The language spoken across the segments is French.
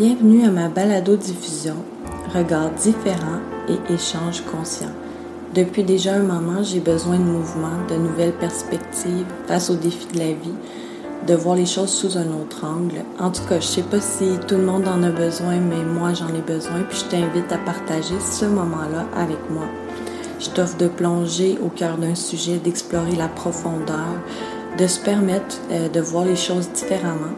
Bienvenue à ma balado-diffusion Regards différents et échanges conscients. Depuis déjà un moment, j'ai besoin de mouvement, de nouvelles perspectives face aux défis de la vie, de voir les choses sous un autre angle. En tout cas, je sais pas si tout le monde en a besoin, mais moi j'en ai besoin, puis je t'invite à partager ce moment-là avec moi. Je t'offre de plonger au cœur d'un sujet, d'explorer la profondeur, de se permettre euh, de voir les choses différemment.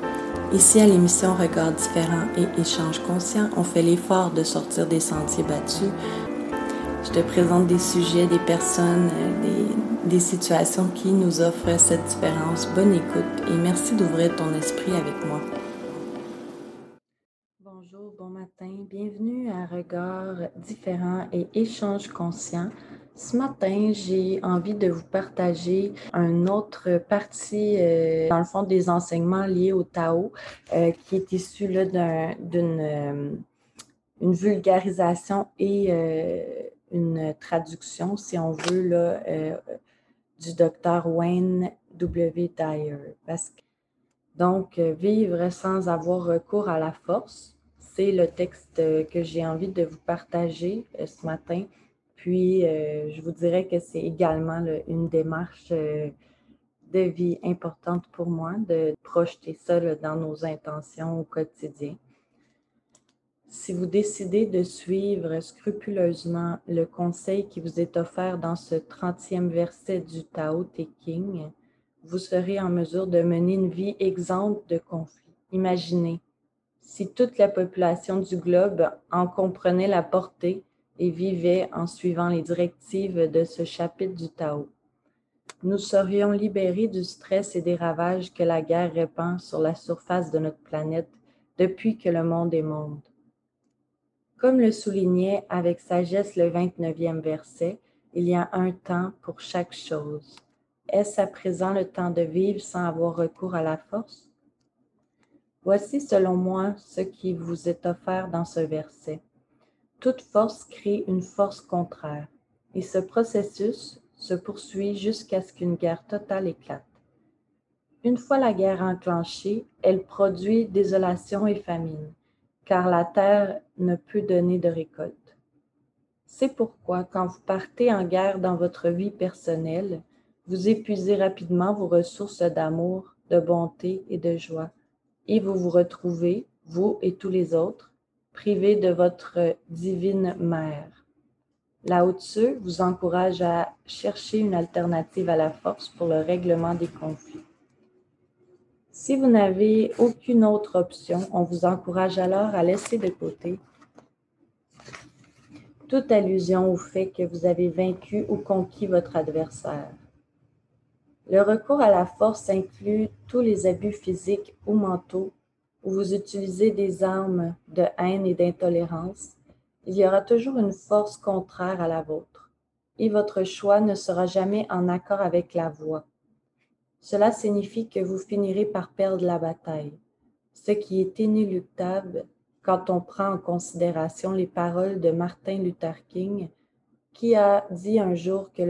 Ici à l'émission Regards différents et échanges conscients, on fait l'effort de sortir des sentiers battus. Je te présente des sujets, des personnes, euh, des, des situations qui nous offrent cette différence. Bonne écoute et merci d'ouvrir ton esprit avec moi. Bonjour, bon matin, bienvenue à Regards différents et échanges conscients. Ce matin, j'ai envie de vous partager une autre partie, euh, dans le fond, des enseignements liés au Tao, euh, qui est issu d'une euh, vulgarisation et une traduction, si on veut, là, du docteur Wayne W. Dyer. donc, vivre sans avoir recours à la force, c'est le texte que j'ai envie de vous partager ce matin puis, euh, je vous dirais que c'est également une démarche euh, de vie importante pour moi, de projeter ça dans nos intentions au quotidien. Si vous décidez de suivre scrupuleusement le conseil qui vous est offert dans ce 30e verset du Tao Te King, vous serez en mesure de mener une vie exempte de conflits. Imaginez, si toute la population du globe en comprenait la portée, et vivait en suivant les directives de ce chapitre du Tao. Nous serions libérés du stress et des ravages que la guerre répand sur la surface de notre planète depuis que le monde est monde. Comme le soulignait avec sagesse le 29e verset, il y a un temps pour chaque chose. Est-ce à présent le temps de vivre sans avoir recours à la force? Voici selon moi ce qui vous est offert dans ce verset. Toute force crée une force contraire, et ce processus se poursuit jusqu'à ce qu'une guerre totale éclate. Une fois la guerre enclenchée, elle produit désolation et famine, car la terre ne peut donner de récolte. C'est pourquoi quand vous partez en guerre dans votre vie personnelle, vous épuisez rapidement vos ressources d'amour, de bonté et de joie, et vous vous retrouvez, vous et tous les autres, privé de votre divine mère. Lao Tzu vous encourage à chercher une alternative à la force pour le règlement des conflits. Si vous n'avez aucune autre option, on vous encourage alors à laisser de côté toute allusion au fait que vous avez vaincu ou conquis votre adversaire. Le recours à la force inclut tous les abus physiques ou mentaux où vous utilisez des armes de haine et d'intolérance, il y aura toujours une force contraire à la vôtre, et votre choix ne sera jamais en accord avec la voie. Cela signifie que vous finirez par perdre la bataille, ce qui est inéluctable quand on prend en considération les paroles de Martin Luther King, qui a dit un jour que,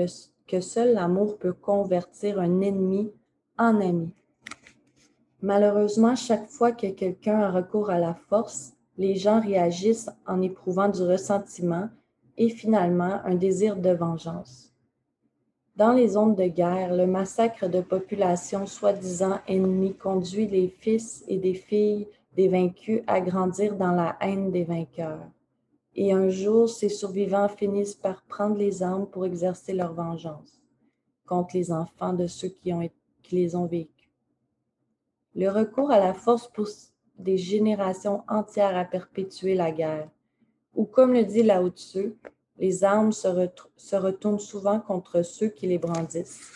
que seul l'amour peut convertir un ennemi en ami. Malheureusement, chaque fois que quelqu'un a recours à la force, les gens réagissent en éprouvant du ressentiment et finalement un désir de vengeance. Dans les zones de guerre, le massacre de populations soi-disant ennemies conduit les fils et des filles des vaincus à grandir dans la haine des vainqueurs. Et un jour, ces survivants finissent par prendre les armes pour exercer leur vengeance contre les enfants de ceux qui, ont, les ont vécus. Le recours à la force pousse des générations entières à perpétuer la guerre. Ou comme le dit Lao Tzu, les armes se, se retournent souvent contre ceux qui les brandissent.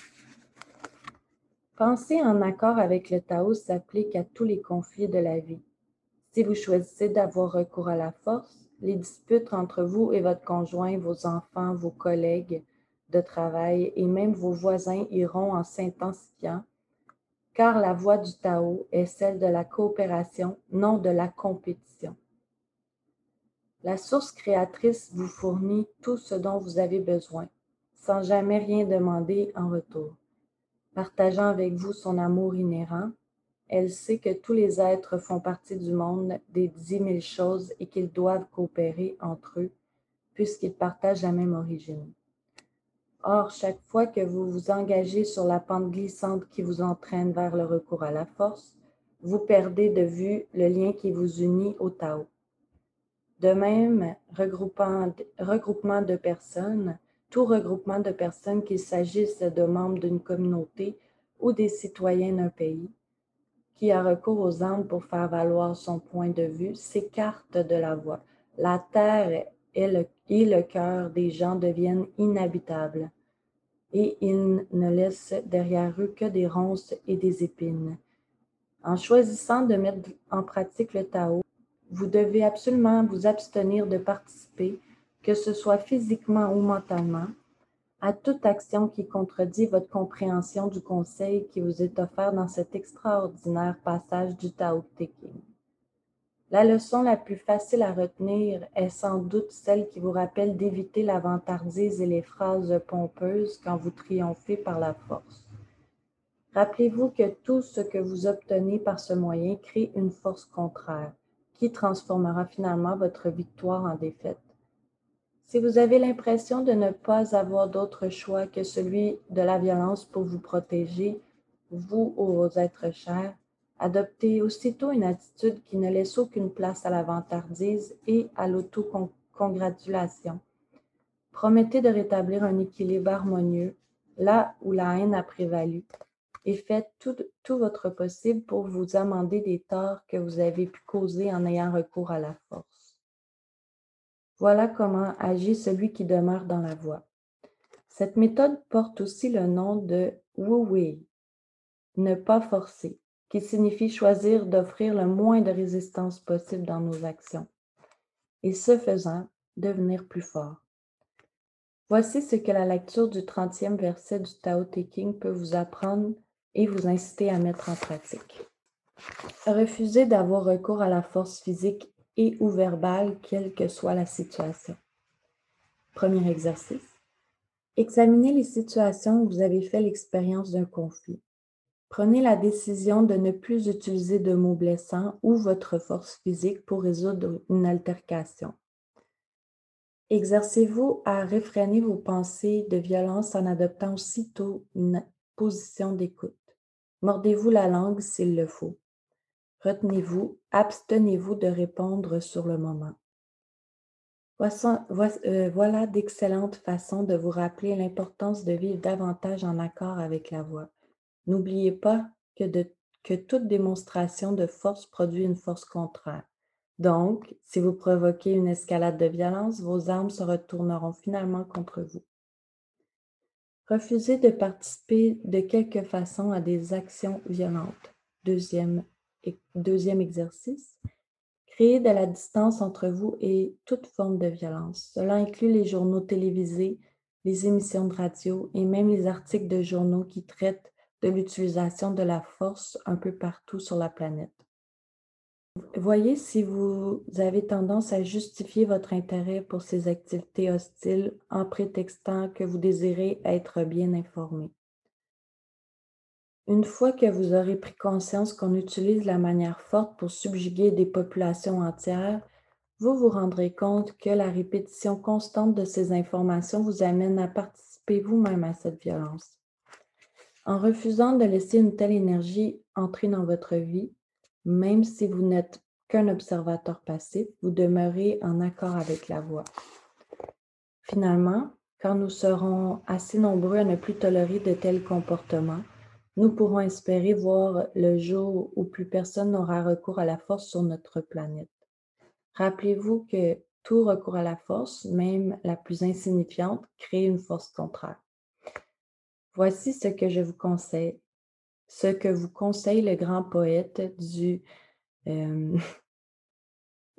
Penser en accord avec le Tao s'applique à tous les conflits de la vie. Si vous choisissez d'avoir recours à la force, les disputes entre vous et votre conjoint, vos enfants, vos collègues de travail et même vos voisins iront en s'intensifiant car la voie du Tao est celle de la coopération, non de la compétition. La source créatrice vous fournit tout ce dont vous avez besoin, sans jamais rien demander en retour, partageant avec vous son amour inhérent, Elle sait que tous les êtres font partie du monde des dix mille choses et qu'ils doivent coopérer entre eux puisqu'ils partagent la même origine. Or, chaque fois que vous vous engagez sur la pente glissante qui vous entraîne vers le recours à la force, vous perdez de vue le lien qui vous unit au Tao. De même, regroupement de personnes, tout regroupement de personnes, qu'il s'agisse de membres d'une communauté ou des citoyens d'un pays, qui a recours aux armes pour faire valoir son point de vue, s'écarte de la voie. La terre et le, et le cœur des gens deviennent inhabitables, et ils ne laissent derrière eux que des ronces et des épines. En choisissant de mettre en pratique le Tao, vous devez absolument vous abstenir de participer, que ce soit physiquement ou mentalement, à toute action qui contredit votre compréhension du conseil qui vous est offert dans cet extraordinaire passage du Tao Te Ching. La leçon la plus facile à retenir est sans doute celle qui vous rappelle d'éviter la vantardise et les phrases pompeuses quand vous triomphez par la force. Rappelez-vous que tout ce que vous obtenez par ce moyen crée une force contraire qui transformera finalement votre victoire en défaite. Si vous avez l'impression de ne pas avoir d'autre choix que celui de la violence pour vous protéger, vous ou vos êtres chers, adoptez aussitôt une attitude qui ne laisse aucune place à la vantardise et à l'autocongratulation. Promettez de rétablir un équilibre harmonieux là où la haine a prévalu et faites tout, votre possible pour vous amender des torts que vous avez pu causer en ayant recours à la force. Voilà comment agit celui qui demeure dans la voie. Cette méthode porte aussi le nom de Wu Wei, ne pas forcer, qui signifie choisir d'offrir le moins de résistance possible dans nos actions, et ce faisant, devenir plus fort. Voici ce que la lecture du 30e verset du Tao Te Ching peut vous apprendre et vous inciter à mettre en pratique. Refusez d'avoir recours à la force physique et ou verbale, quelle que soit la situation. Premier exercice. Examinez les situations où vous avez fait l'expérience d'un conflit. Prenez la décision de ne plus utiliser de mots blessants ou votre force physique pour résoudre une altercation. Exercez-vous à réfréner vos pensées de violence en adoptant aussitôt une position d'écoute. Mordez-vous la langue s'il le faut. Retenez-vous, abstenez-vous de répondre sur le moment. Euh, voilà d'excellentes façons de vous rappeler l'importance de vivre davantage en accord avec la voix. N'oubliez pas que, toute démonstration de force produit une force contraire. Donc, si vous provoquez une escalade de violence, vos armes se retourneront finalement contre vous. Refusez de participer de quelque façon à des actions violentes. Deuxième, deuxième exercice. Créez de la distance entre vous et toute forme de violence. Cela inclut les journaux télévisés, les émissions de radio et même les articles de journaux qui traitent de l'utilisation de la force un peu partout sur la planète. Voyez si vous avez tendance à justifier votre intérêt pour ces activités hostiles en prétextant que vous désirez être bien informé. Une fois que vous aurez pris conscience qu'on utilise la manière forte pour subjuguer des populations entières, vous vous rendrez compte que la répétition constante de ces informations vous amène à participer vous-même à cette violence. En refusant de laisser une telle énergie entrer dans votre vie, même si vous n'êtes qu'un observateur passif, vous demeurez en accord avec la voix. Finalement, quand nous serons assez nombreux à ne plus tolérer de tels comportements, nous pourrons espérer voir le jour où plus personne n'aura recours à la force sur notre planète. Rappelez-vous que tout recours à la force, même la plus insignifiante, crée une force contraire. Voici ce que je vous conseille ce que vous conseille le grand poète du, euh,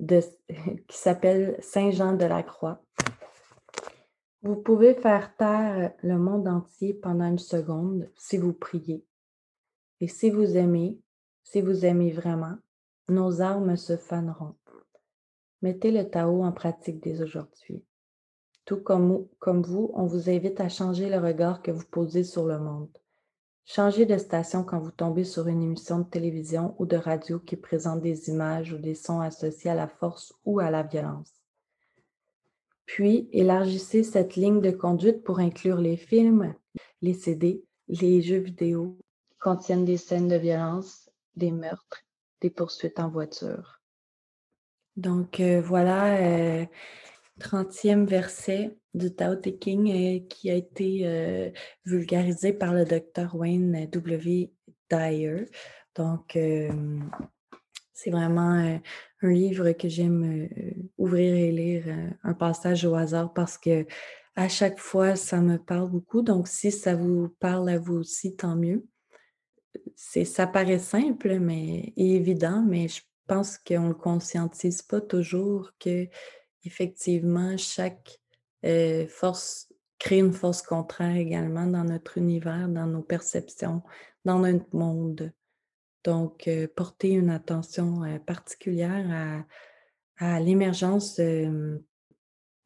qui s'appelle Saint Jean de la Croix. Vous pouvez faire taire le monde entier pendant une seconde si vous priez. Et si vous aimez, si vous aimez vraiment, nos armes se faneront. Mettez le Tao en pratique dès aujourd'hui. Tout comme, vous, on vous invite à changer le regard que vous posez sur le monde. Changez de station quand vous tombez sur une émission de télévision ou de radio qui présente des images ou des sons associés à la force ou à la violence. Puis, élargissez cette ligne de conduite pour inclure les films, les CD, les jeux vidéo qui contiennent des scènes de violence, des meurtres, des poursuites en voiture. Donc euh, voilà, 30e euh, verset du Tao Te King euh, qui a été vulgarisé par le docteur Wayne W. Dyer. Donc, c'est vraiment un livre que j'aime ouvrir et lire un passage au hasard parce que à chaque fois, ça me parle beaucoup. Donc, si ça vous parle à vous aussi, tant mieux. Ça paraît simple mais, et évident, mais je pense qu'on ne le conscientise pas toujours que effectivement chaque force crée une force contraire également dans notre univers, dans nos perceptions, dans notre monde. Donc, porter une attention particulière à, l'émergence de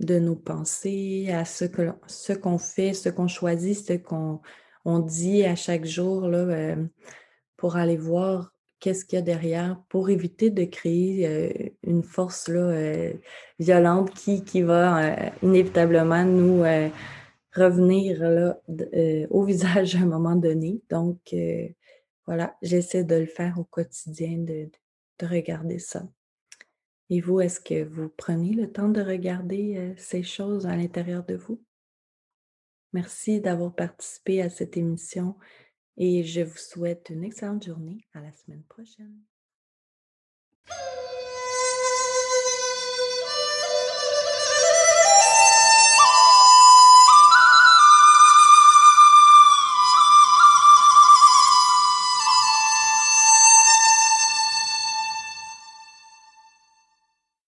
nos pensées, à ce qu'on fait, ce qu'on choisit, ce qu'on on dit à chaque jour pour aller voir qu'est-ce qu'il y a derrière pour éviter de créer une force là, violente qui, qui va inévitablement nous revenir là, au visage à un moment donné. Donc, voilà, j'essaie de le faire au quotidien, de, regarder ça. Et vous, est-ce que vous prenez le temps de regarder ces choses à l'intérieur de vous? Merci d'avoir participé à cette émission et je vous souhaite une excellente journée. À la semaine prochaine.